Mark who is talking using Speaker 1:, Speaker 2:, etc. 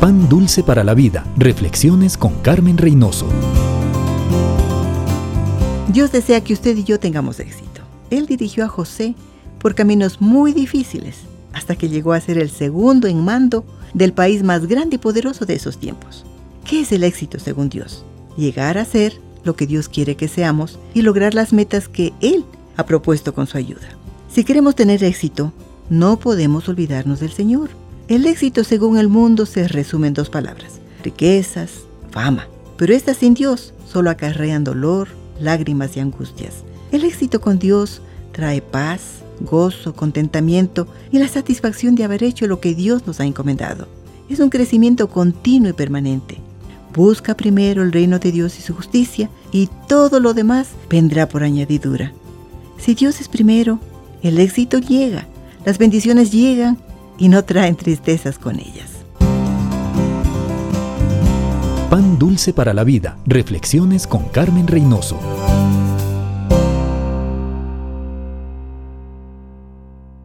Speaker 1: Pan Dulce para la Vida. Reflexiones con Carmen Reynoso.
Speaker 2: Dios desea que usted y yo tengamos éxito. Él dirigió a José por caminos muy difíciles hasta que llegó a ser el segundo en mando del país más grande y poderoso de esos tiempos. ¿Qué es el éxito según Dios? Llegar a ser lo que Dios quiere que seamos y lograr las metas que Él ha propuesto con su ayuda. Si queremos tener éxito, no podemos olvidarnos del Señor. El éxito según el mundo se resume en dos palabras, riquezas, fama. Pero estas sin Dios solo acarrean dolor, lágrimas y angustias. El éxito con Dios trae paz, gozo, contentamiento y la satisfacción de haber hecho lo que Dios nos ha encomendado. Es un crecimiento continuo y permanente. Busca primero el reino de Dios y su justicia y todo lo demás vendrá por añadidura. Si Dios es primero, el éxito llega, las bendiciones llegan y no traen tristezas con ellas.
Speaker 1: Pan dulce para la vida. Reflexiones con Carmen Reynoso.